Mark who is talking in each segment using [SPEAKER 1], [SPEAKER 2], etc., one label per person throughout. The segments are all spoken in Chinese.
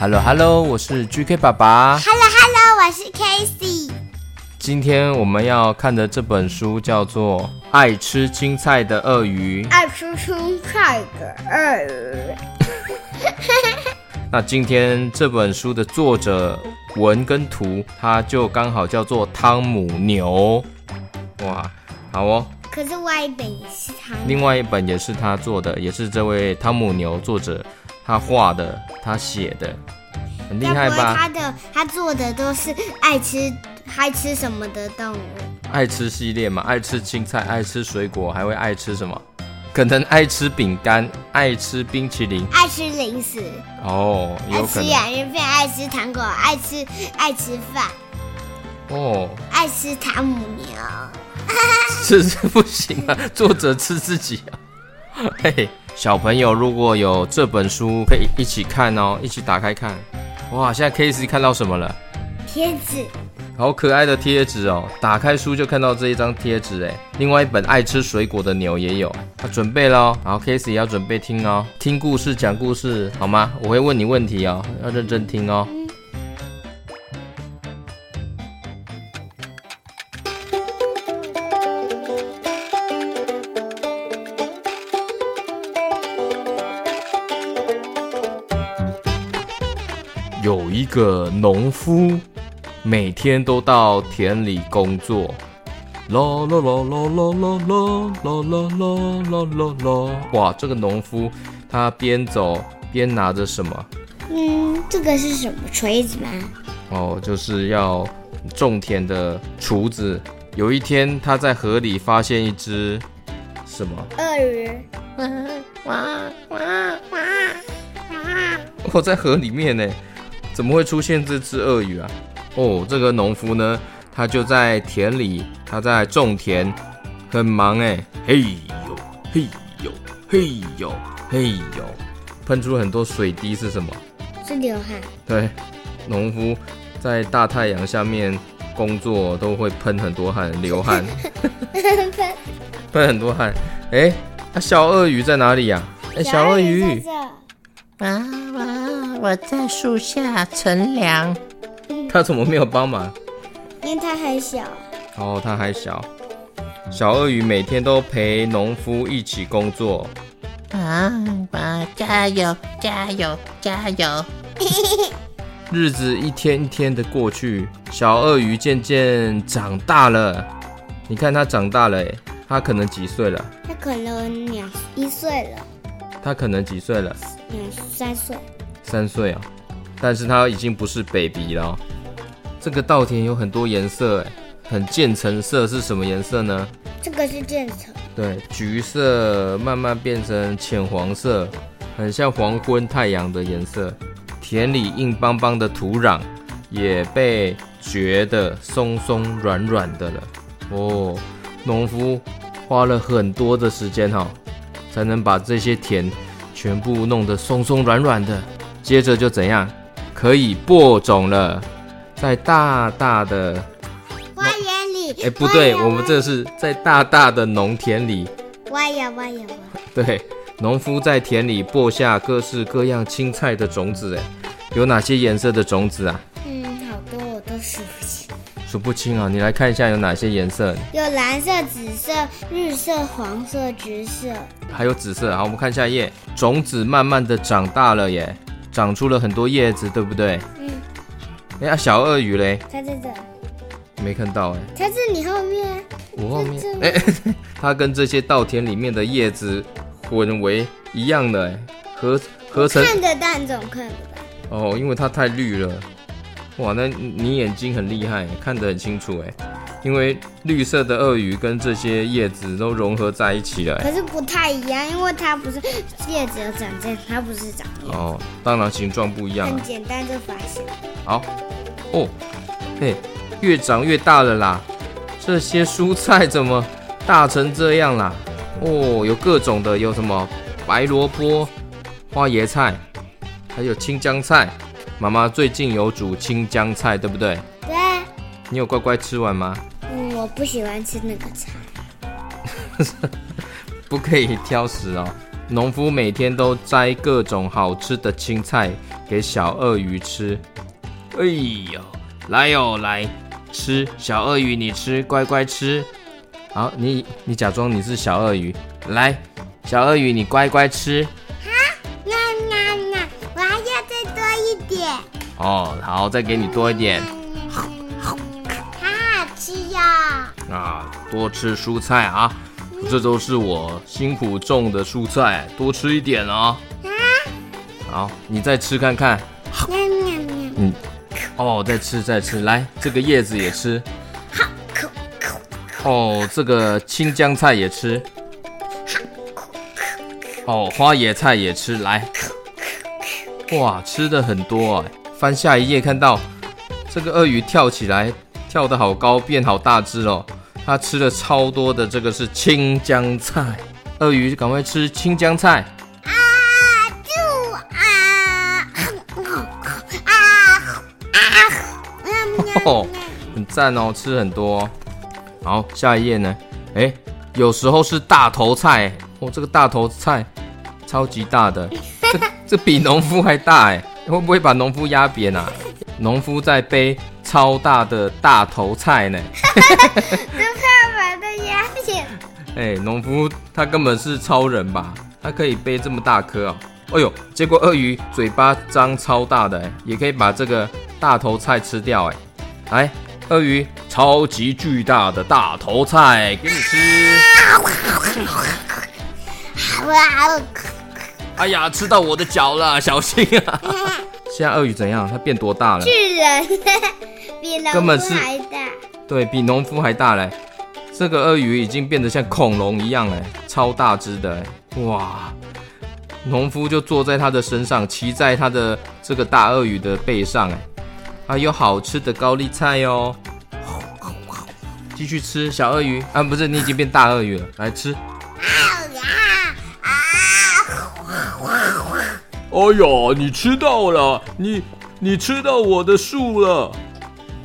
[SPEAKER 1] Hello Hello，我是 GK 爸爸。
[SPEAKER 2] Hello Hello，我是 Casey。
[SPEAKER 1] 今天我们要看的这本书叫做《爱吃青菜的鳄鱼》。
[SPEAKER 2] 爱吃青菜的鳄鱼。
[SPEAKER 1] 那今天这本书的作者文跟图，它就刚好叫做汤姆牛。哇，好哦。
[SPEAKER 2] 可是外一本也是他。
[SPEAKER 1] 另外一本也是他做的，也是这位汤姆牛作者他画的，他写的，很厉害吧？
[SPEAKER 2] 他的他做的都是爱吃爱吃什么的动物？
[SPEAKER 1] 爱吃系列嘛，爱吃青菜，爱吃水果，还会爱吃什么？可能爱吃饼干，爱吃冰淇淋，
[SPEAKER 2] 爱吃零食。
[SPEAKER 1] 哦，有可能。爱吃
[SPEAKER 2] 洋芋片，爱吃糖果，爱吃爱吃饭。
[SPEAKER 1] 哦。
[SPEAKER 2] 爱吃汤姆牛。
[SPEAKER 1] 吃 是不行啊，作者吃自己啊。嘿，小朋友如果有这本书，可以一起看哦，一起打开看。哇，现在 Casey 看到什么了？
[SPEAKER 2] 贴纸，
[SPEAKER 1] 好可爱的贴纸哦！打开书就看到这一张贴纸哎。另外一本爱吃水果的牛也有，他准备喽。然后 Casey 要准备听哦，听故事讲故事好吗？我会问你问题哦，要认真听哦。个农夫，每天都到田里工作。啦啦啦啦啦啦啦啦啦啦啦啦！哇，这个农夫他边走边拿着什么？
[SPEAKER 2] 嗯，这个是什么锤子吗？
[SPEAKER 1] 哦，就是要种田的锄子。有一天，他在河里发现一只什么？
[SPEAKER 2] 鳄鱼。哇哇哇哇
[SPEAKER 1] 哇！我在河里面呢。怎么会出现这只鳄鱼啊？哦，这个农夫呢，他就在田里，他在种田，很忙哎。嘿呦，嘿呦，嘿呦，嘿呦，喷出很多水滴是什么？
[SPEAKER 2] 是流汗。
[SPEAKER 1] 对，农夫在大太阳下面工作都会喷很多汗，流汗。喷 喷很多汗。哎，那小鳄鱼在哪里呀？哎，小鳄鱼。
[SPEAKER 3] 啊我在树下乘凉。
[SPEAKER 1] 他怎么没有帮忙？
[SPEAKER 2] 因为他还小。
[SPEAKER 1] 哦，他还小。小鳄鱼每天都陪农夫一起工作。
[SPEAKER 3] 啊，啊，加油，加油，加油！
[SPEAKER 1] 日子一天一天的过去，小鳄鱼渐渐长大了。你看它长大了，哎，他可能几岁了？
[SPEAKER 2] 它可能两一岁了。
[SPEAKER 1] 它可能几岁了？
[SPEAKER 2] 两三岁。
[SPEAKER 1] 三岁啊，但是他已经不是 baby 了。这个稻田有很多颜色，哎，很渐层色是什么颜色呢？
[SPEAKER 2] 这个是渐层。
[SPEAKER 1] 对，橘色慢慢变成浅黄色，很像黄昏太阳的颜色。田里硬邦邦的土壤也被掘得松松软软的了。哦，农夫花了很多的时间哈，才能把这些田全部弄得松松软软的。接着就怎样，可以播种了，在大大的
[SPEAKER 2] 花园里。
[SPEAKER 1] 哎、欸，不对，我们这是在大大的农田里。
[SPEAKER 2] 挖呀挖呀挖。
[SPEAKER 1] 对，农夫在田里播下各式各样青菜的种子。哎，有哪些颜色的种子啊？
[SPEAKER 2] 数不清。
[SPEAKER 1] 啊！你来看一下有哪些颜色？
[SPEAKER 2] 有蓝色、紫色、绿色、黄色、橘色，
[SPEAKER 1] 还有紫色。好，我们看下一页。种子慢慢的长大了耶。长出了很多叶子，对不对？嗯。哎呀，小鳄鱼嘞？
[SPEAKER 2] 它在这。
[SPEAKER 1] 没看到哎。
[SPEAKER 2] 它在你后面。
[SPEAKER 1] 我后面。哎，它跟这些稻田里面的叶子混为一样的，哎，合合成。
[SPEAKER 2] 看得到，总看得到。
[SPEAKER 1] 哦，因为它太绿了。哇，那你眼睛很厉害，看得很清楚哎。因为绿色的鳄鱼跟这些叶子都融合在一起了，
[SPEAKER 2] 可是不太一样，因为它不是叶子有长这样，它不是长这样。
[SPEAKER 1] 哦，当然形状不一样。
[SPEAKER 2] 很简单就发现。
[SPEAKER 1] 好，哦，嘿，越长越大了啦！这些蔬菜怎么大成这样啦？哦，有各种的，有什么白萝卜、花椰菜，还有青江菜。妈妈最近有煮青江菜，对不对？
[SPEAKER 2] 对。
[SPEAKER 1] 你有乖乖吃完吗？
[SPEAKER 2] 我不喜欢吃那个菜，
[SPEAKER 1] 不可以挑食哦。农夫每天都摘各种好吃的青菜给小鳄鱼吃。哎呦，来哟，来吃，小鳄鱼你吃，乖乖吃。好，你你假装你是小鳄鱼，来，小鳄鱼你乖乖吃。哦，好，再给你多一点。
[SPEAKER 2] 好好吃呀！
[SPEAKER 1] 啊，多吃蔬菜啊，这都是我辛苦种的蔬菜，多吃一点哦。啊，好，你再吃看看。
[SPEAKER 2] 喵喵喵。
[SPEAKER 1] 嗯，哦，再吃再吃，来，这个叶子也吃。哦，这个青江菜也吃。哦，花椰菜也吃，来。哇，吃的很多啊！翻下一页，看到这个鳄鱼跳起来，跳得好高，变好大只哦。它吃了超多的，这个是青江菜。鳄鱼赶快吃青江菜。
[SPEAKER 2] 啊！就啊！啊啊！
[SPEAKER 1] 哦，很赞哦，吃很多。好，下一页呢？哎，有时候是大头菜。哦，这个大头菜超级大的，这这比农夫还大哎！会不会把农夫压扁啊？农夫在背超大的大头菜呢。
[SPEAKER 2] 都怕把它压扁。
[SPEAKER 1] 哎，农夫他根本是超人吧？他可以背这么大颗哦。哎呦，结果鳄鱼嘴巴张超大的，哎，也可以把这个大头菜吃掉哎。来，鳄鱼超级巨大的大头菜给你吃。
[SPEAKER 2] 哇！
[SPEAKER 1] 哎呀，吃到我的脚了，小心啊！现在鳄鱼怎样？它变多大了？
[SPEAKER 2] 巨人，比农夫还大。
[SPEAKER 1] 对，比农夫还大嘞！这个鳄鱼已经变得像恐龙一样哎，超大只的！哇！农夫就坐在它的身上，骑在它的这个大鳄鱼的背上，哎，还有好吃的高丽菜哟！继续吃，小鳄鱼啊，不是，你已经变大鳄鱼了，来吃。哎呀，你吃到了，你你吃到我的树了。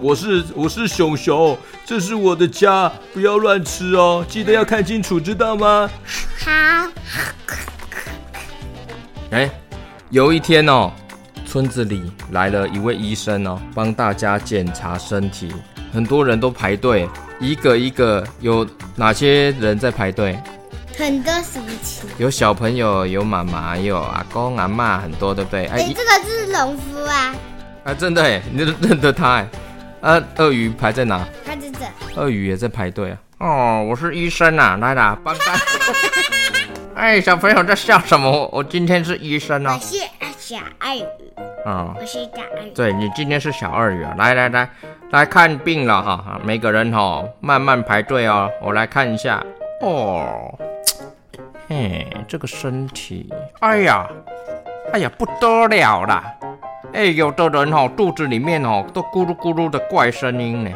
[SPEAKER 1] 我是我是熊熊，这是我的家，不要乱吃哦，记得要看清楚，知道吗？
[SPEAKER 2] 好。
[SPEAKER 1] 哎，有一天哦，村子里来了一位医生哦，帮大家检查身体，很多人都排队，一个一个，有哪些人在排队？
[SPEAKER 2] 很多什么亲？
[SPEAKER 1] 有小朋友，有妈妈，有阿公阿妈，很多，对不对？哎、欸，
[SPEAKER 2] 这个是农夫啊！
[SPEAKER 1] 啊，真的哎，你都认得他哎？啊，鳄鱼排在哪？
[SPEAKER 2] 排在这。
[SPEAKER 1] 鳄鱼也在排队啊！哦，我是医生啊，来啦，帮帮。哎，小朋友在笑什么？我我今天是医生哦。
[SPEAKER 2] 我是小鳄鱼。
[SPEAKER 1] 哦，
[SPEAKER 2] 我是小鳄鱼。
[SPEAKER 1] 对，你今天是小鳄鱼啊！来来来，来看病了哈！每个人哈慢慢排队哦，我来看一下哦。哎，这个身体，哎呀，哎呀，不得了啦！哎，有的人哦，肚子里面哦，都咕噜咕噜的怪声音呢。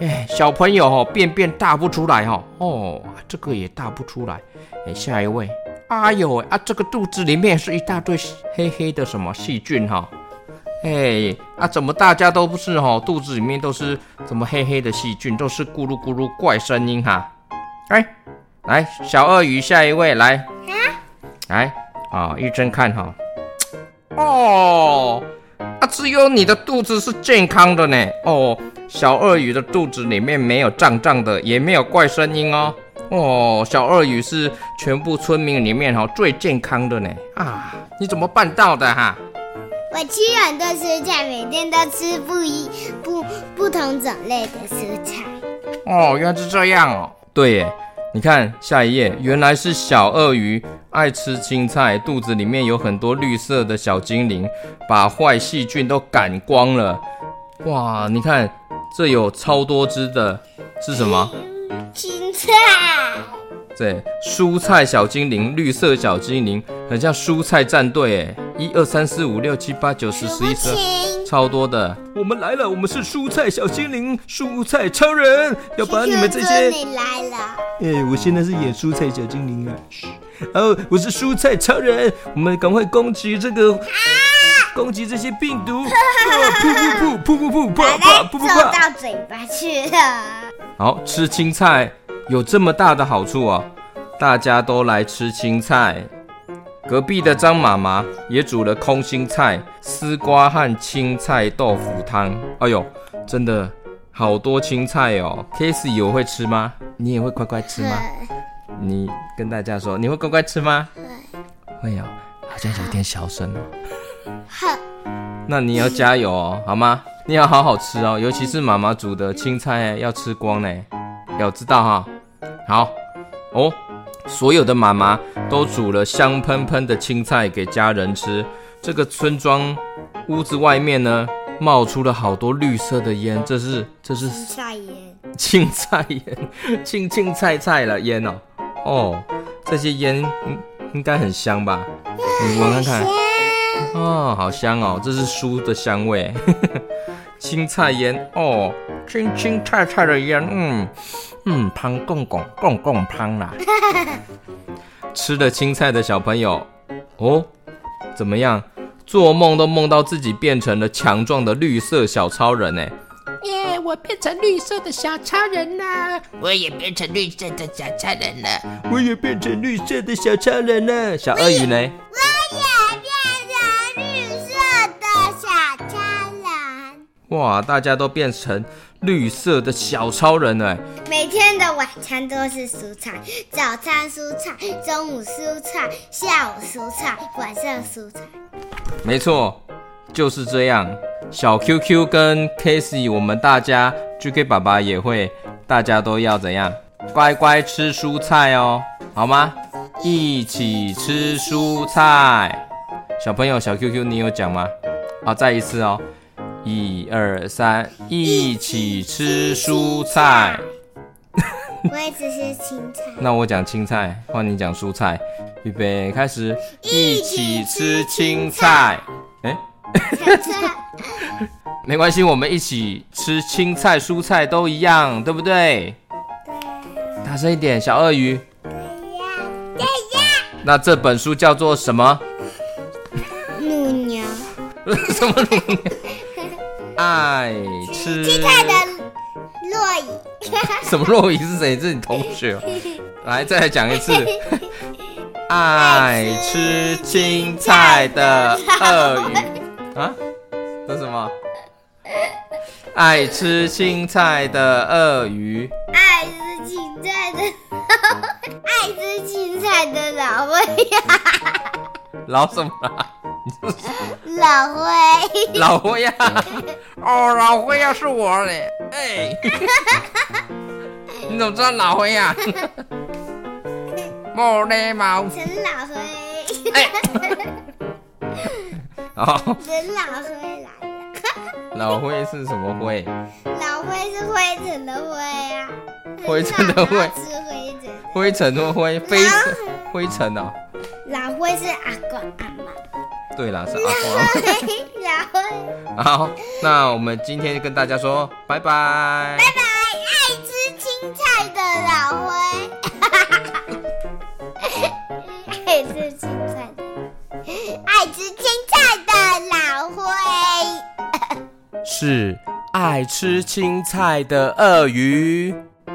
[SPEAKER 1] 哎，小朋友哦，便便大不出来哦。哦，这个也大不出来。哎，下一位，哎呦啊，这个肚子里面是一大堆黑黑的什么细菌哈。哎，啊，怎么大家都不是哦？肚子里面都是怎么黑黑的细菌，都是咕噜咕噜怪声音哈。哎。来，小鳄鱼，下一位来。啊，来啊，医生看哈。哦，啊，只有你的肚子是健康的呢。哦，小鳄鱼的肚子里面没有胀胀的，也没有怪声音哦。哦，小鳄鱼是全部村民里面哈最健康的呢。啊，你怎么办到的哈？
[SPEAKER 2] 我吃很多蔬菜，每天都吃不一不不同种类的蔬菜。
[SPEAKER 1] 哦，原来是这样哦。对耶。你看下一页，原来是小鳄鱼爱吃青菜，肚子里面有很多绿色的小精灵，把坏细菌都赶光了。哇，你看这有超多只的，是什么？
[SPEAKER 2] 青菜。
[SPEAKER 1] 对，蔬菜小精灵，绿色小精灵，很像蔬菜战队哎，一二三四五六七八九十十一十二。超多的，我们来了，我们是蔬菜小精灵，蔬菜超人，要把你们这些。
[SPEAKER 2] 你来了。
[SPEAKER 1] 哎，我现在是演蔬菜小精灵啊。哦，我是蔬菜超人，我们赶快攻击这个，啊、攻击这些病毒。噗噗噗噗噗噗，啪啪噗噗啪。
[SPEAKER 2] 走到嘴巴去了。
[SPEAKER 1] 好，吃青菜有这么大的好处啊！大家都来吃青菜。隔壁的张妈妈也煮了空心菜、丝瓜和青菜豆腐汤。哎呦，真的好多青菜哦！Casey 我会吃吗？你也会乖乖吃吗？你跟大家说，你会乖乖吃吗？会有，好像有点小声哦。
[SPEAKER 2] 好，
[SPEAKER 1] 那你要加油哦，好吗？你要好好吃哦，尤其是妈妈煮的青菜要吃光呢，要知道哈。好哦，所有的妈妈都煮了香喷喷的青菜给家人吃。这个村庄屋子外面呢，冒出了好多绿色的烟，这是这是
[SPEAKER 2] 青菜烟，
[SPEAKER 1] 青菜烟，青青菜菜了烟哦。哦，这些烟应应该很香吧？你闻看看，哦，好香哦，这是书的香味。青菜烟哦，青青菜菜的烟，嗯嗯，胖公公公公胖啦。吃了青菜的小朋友哦，怎么样？做梦都梦到自己变成了强壮的绿色小超人呢？
[SPEAKER 3] 耶！我变成绿色的小超人了，我也变成绿色的小超人了，
[SPEAKER 1] 我也变成绿色的小超人了。小鳄鱼呢？
[SPEAKER 2] 我也变成绿色的小超人。
[SPEAKER 1] 哇！大家都变成绿色的小超人了。
[SPEAKER 2] 每天的晚餐都是蔬菜，早餐蔬菜，中午蔬菜，下午蔬菜，晚上蔬菜。
[SPEAKER 1] 没错，就是这样。小 QQ 跟 Casey，我们大家 GK 爸爸也会，大家都要怎样？乖乖吃蔬菜哦，好吗？一起吃蔬菜。小朋友，小 QQ，你有讲吗？好，再一次哦，一二三，一起吃蔬菜。
[SPEAKER 2] 我也只是青菜。
[SPEAKER 1] 那我讲青菜，换你讲蔬菜。预备，开始，一起吃青菜。哎。没关系，我们一起吃青菜、蔬菜都一样，对不对？
[SPEAKER 2] 对。
[SPEAKER 1] 大声一点，小鳄鱼。
[SPEAKER 2] 对呀，对呀。
[SPEAKER 1] 那这本书叫做什么？
[SPEAKER 2] 乳牛。
[SPEAKER 1] 什么乳牛？爱吃
[SPEAKER 2] 青菜的洛伊。
[SPEAKER 1] 什么洛伊是谁？是你同学。来，再来讲一次。爱吃青菜的鳄鱼。啊？这是什么？爱吃青菜的鳄鱼。
[SPEAKER 2] 爱吃青菜的，爱吃青菜的老灰呀。
[SPEAKER 1] 老什么？
[SPEAKER 2] 老灰。
[SPEAKER 1] 老灰呀？哦，老灰呀，是我嘞。哎。你怎么知道老灰呀？莫雷毛。
[SPEAKER 2] 陈老灰。
[SPEAKER 1] 哎。好，
[SPEAKER 2] 陈老灰来了。
[SPEAKER 1] 老灰是什么灰？
[SPEAKER 2] 老灰是灰尘的灰啊。
[SPEAKER 1] 灰尘的灰。
[SPEAKER 2] 是灰尘。
[SPEAKER 1] 灰尘的灰，灰尘，灰尘哦。
[SPEAKER 2] 老灰是阿公阿妈。
[SPEAKER 1] 对啦，是 阿公阿妈。
[SPEAKER 2] 老灰。
[SPEAKER 1] 好，那我们今天跟大家说拜拜。
[SPEAKER 2] 拜拜，爱吃青菜的老灰。爱吃青菜的。爱吃青菜的老灰，
[SPEAKER 1] 是爱吃青菜的鳄鱼，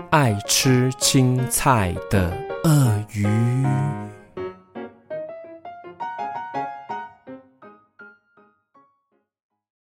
[SPEAKER 1] 爱吃青菜的鳄鱼。